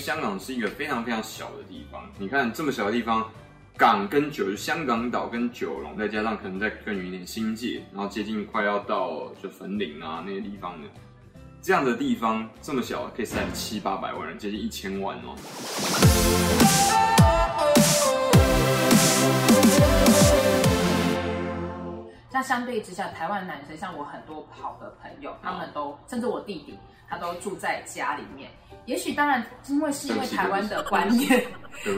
香港是一个非常非常小的地方，你看这么小的地方，港跟九，香港岛跟九龙，再加上可能再更远一点新界，然后接近快要到就粉岭啊那些地方的，这样的地方这么小，可以塞七八百万人，接近一千万哦。那相对之下，台湾男生像我很多好的朋友，他们都甚至我弟弟，他都住在家里面。也许当然，因为是因为台湾的观念，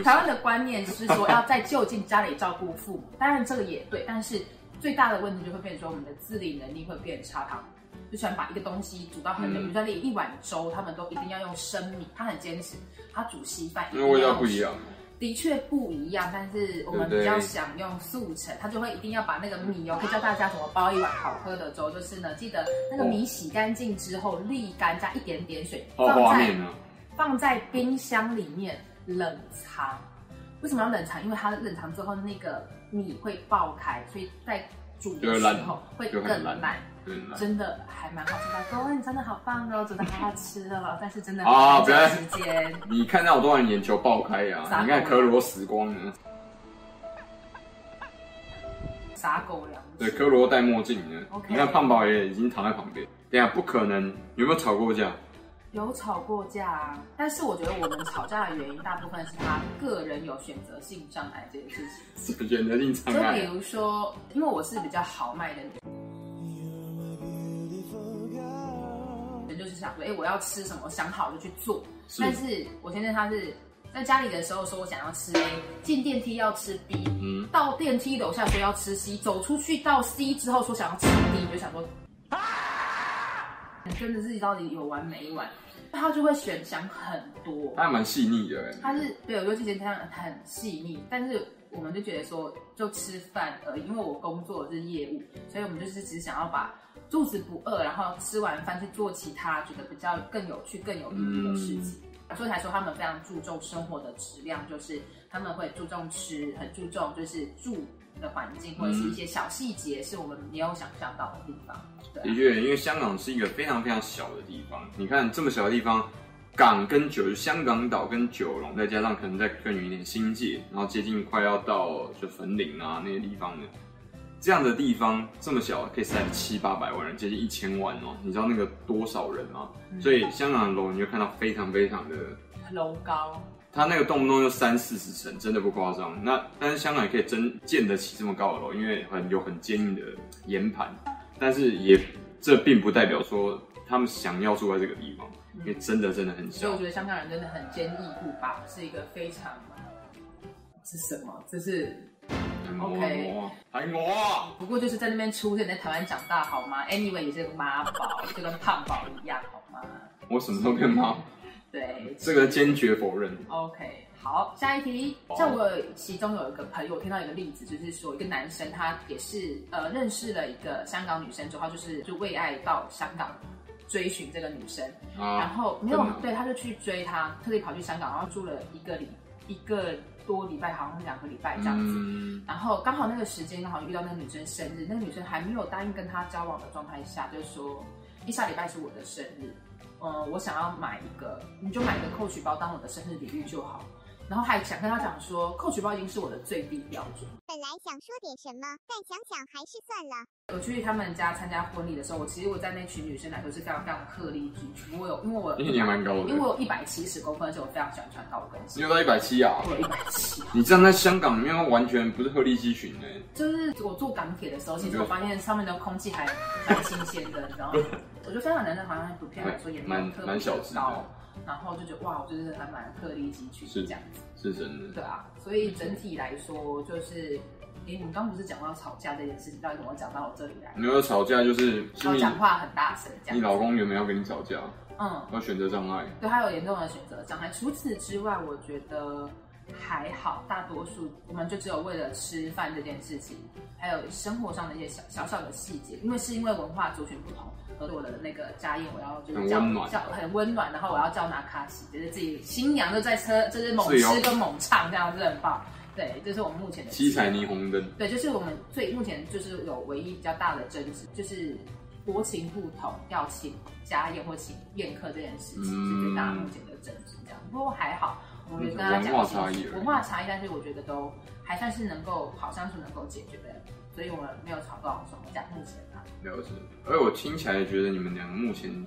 台湾的观念是说要在就近家里照顾父母。当然这个也对，但是最大的问题就会变成说，我们的自理能力会变差。他就喜欢把一个东西煮到很美，比如说一碗粥，他们都一定要用生米。他很坚持，他煮稀饭，因为味道不一样。的确不一样，但是我们比较想用速成，他就会一定要把那个米哦，可以教大家怎么煲一碗好喝的粥，就是呢，记得那个米洗干净之后沥干，加一点点水，放在放在冰箱里面冷藏。为什么要冷藏？因为它冷藏之后那个米会爆开，所以在煮的时候会更烂。真的还蛮好吃的，各位你真的好棒哦，真的好好吃哦，但是真的啊，不要时间，你看到我多少眼球爆开呀？你看科罗死光了，撒狗粮。对，科罗戴墨镜呢？你看胖宝也已经躺在旁边。等下，不可能，有没有吵过架？有吵过架啊，但是我觉得我们吵架的原因大部分是他个人有选择性障碍这件事情。选择性障碍？就比如说，因为我是比较豪迈的女。想说，哎、欸，我要吃什么，我想好就去做。是，但是我先生他是在家里的时候说我想要吃 A，进电梯要吃 B，嗯，到电梯楼下说要吃 C，走出去到 C 之后说想要吃 D，就想说，啊，真的自己到底有完没完？他就会选想很多，他还蛮细腻的。他是对，我觉得之前他很细腻，但是我们就觉得说就吃饭而已，因为我工作是业务，所以我们就是只想要把。肚子不饿，然后吃完饭去做其他觉得比较更有趣、更有意义的事情。嗯、所以才说他们非常注重生活的质量，就是他们会注重吃，很注重就是住的环境或者是一些小细节，是我们没有想象到的地方。对啊、的确，因为香港是一个非常非常小的地方，你看这么小的地方，港跟九，香港岛跟九龙，再加上可能再更远一点新界，然后接近快要到就粉岭啊那些地方的。这样的地方这么小，可以塞七八百万人，接近一千万哦。你知道那个多少人吗？嗯、所以香港的楼你就看到非常非常的楼高，它那个动不动就三四十层，真的不夸张。那但是香港也可以真建得起这么高的楼，因为很有很坚硬的岩盘。但是也这并不代表说他们想要住在这个地方，嗯、因为真的真的很小。所以我觉得香港人真的很坚毅不拔，是一个非常是什么？这是。OK，还我啊！不过就是在那边出生，在台湾长大，好吗？Anyway，也是个妈宝，就跟胖宝一样，好吗？我什么都跟妈。对，这个坚决否认。OK，好，下一题。像我其中有一个朋友，我听到一个例子，就是说一个男生他也是呃认识了一个香港女生之后，就是就为爱到香港追寻这个女生，啊、然后没有对，他就去追她，特地跑去香港，然后住了一个礼一个。多礼拜，好像是两个礼拜这样子，嗯、然后刚好那个时间刚好遇到那个女生生日，那个女生还没有答应跟他交往的状态下，就说，一下礼拜是我的生日，嗯，我想要买一个，你就买一个 Coach 包当我的生日礼物就好。然后还想跟他讲说，Coach 包已经是我的最低标准。本来想说点什么，但想想还是算了。我去他们家参加婚礼的时候，我其实我在那群女生来说是非常非常鹤立鸡群。我有，因为我因为你蛮高的，因为我有一百七十公分，而且我非常喜欢穿高跟鞋。你有到一百七啊？我有一百七。你这样在香港里面完全不是鹤立鸡群哎。就是我坐港铁的时候，其实我发现上面的空气还蛮新鲜的，你知道吗？我觉得香港男生好像普遍来说也蛮特别高。然后就觉得哇，我就是还蛮鹤立鸡群，是这样子，是真的，对啊，所以整体来说就是，哎，你们刚不是讲到吵架这件事情，到底怎么讲到我这里来？没有吵架，就是他讲话很大声，这样。你老公有没有跟你吵架？嗯，有选择障碍，对他有严重的选择障碍。除此之外，我觉得还好，大多数我们就只有为了吃饭这件事情，还有生活上的一些小小小的细节，因为是因为文化族群不同。我的那个家宴，我要就是叫叫很温暖，然后我要叫拿卡西，就是自己新娘就在车，就是猛吃跟猛唱，这样子很棒。对，这、是我们目前的七彩霓虹灯。对，就是我们最目前就是有唯一比较大的争执，就是国情不同，要请家宴或请宴客这件事情是最大目前的争执这样。不过还好，我觉得跟他讲文化差异，文化差异，但是我觉得都还算是能够好相处，能够解决的，所以我们没有吵到什么。讲目前啊，了解。而我听起来觉得你们两个目前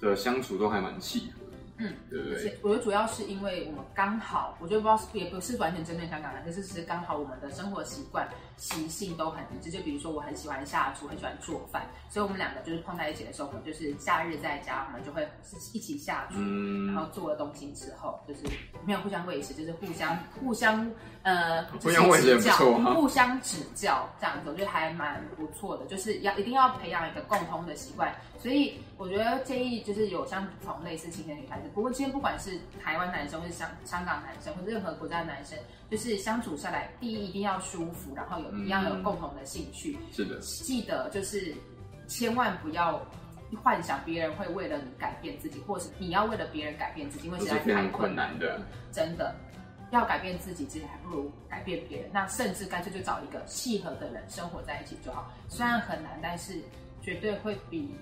的相处都还蛮契合。嗯，对不对？我觉得主要是因为我们刚好，我觉得不知道是也不是完全针对香港人，可是其实刚好我们的生活习惯、习性都很一致。就比如说，我很喜欢下厨，很喜欢做饭，所以我们两个就是碰在一起的时候，我们就是假日在家，我们就会是一起下厨，嗯、然后做了东西之后，就是没有互相喂食，就是互相互相呃互相喂食也不错、啊，互相指教这样子，我觉得还蛮不错的。就是要一定要培养一个共通的习惯，所以我觉得建议就是有相同类似青年女孩子。不过今天不管是台湾男生，或是香香港男生，或者任何国家的男生，就是相处下来，第一一定要舒服，然后有一样有共同的兴趣。嗯、是的，记得就是千万不要幻想别人会为了你改变自己，或是你要为了别人改变自己，因为实在太困难的。真的要改变自己，其实还不如改变别人。那甚至干脆就找一个契合的人生活在一起就好。虽然很难，但是绝对会比。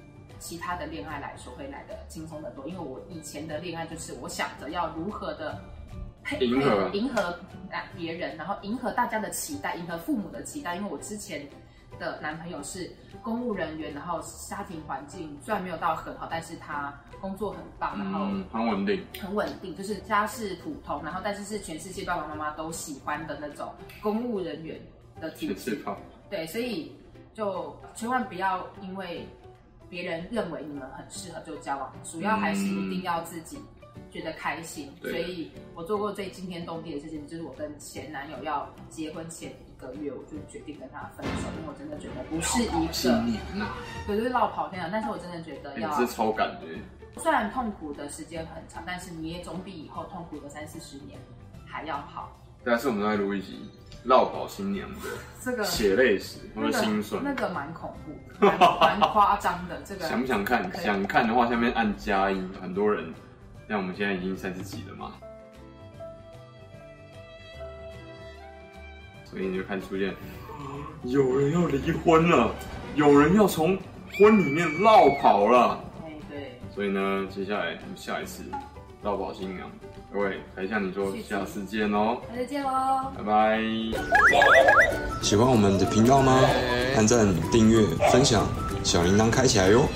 其他的恋爱来说会来的轻松得多，因为我以前的恋爱就是我想着要如何的配迎合迎合别人，然后迎合大家的期待，迎合父母的期待。因为我之前的男朋友是公务人员，然后家庭环境虽然没有到很好，但是他工作很棒，然后很稳定，很稳定，就是家世普通，然后但是是全世界爸爸妈妈都喜欢的那种公务人员的体质。对，所以就千万不要因为。别人认为你们很适合就交往，主要还是一定要自己觉得开心。嗯、所以我做过最惊天动地的事情，就是我跟前男友要结婚前一个月，我就决定跟他分手，因为我真的觉得不是一个，对，就是闹跑天了。但是我真的觉得要，是超感觉。虽然痛苦的时间很长，但是你也总比以后痛苦个三四十年还要好。但是我们在录一集。落跑新娘的这个血泪史或者心酸，那个蛮恐怖，蛮夸张的。这个 想不想看？想看的话，下面按加一。很多人，像我们现在已经三十几了嘛，所以你就看出现有人要离婚了，有人要从婚里面落跑了。对对。所以呢，接下来我们下一次落跑新娘。各位，台下你说下次见哦，下次见喽，拜拜。喜欢我们的频道吗？按赞、订阅、分享，小铃铛开起来哟。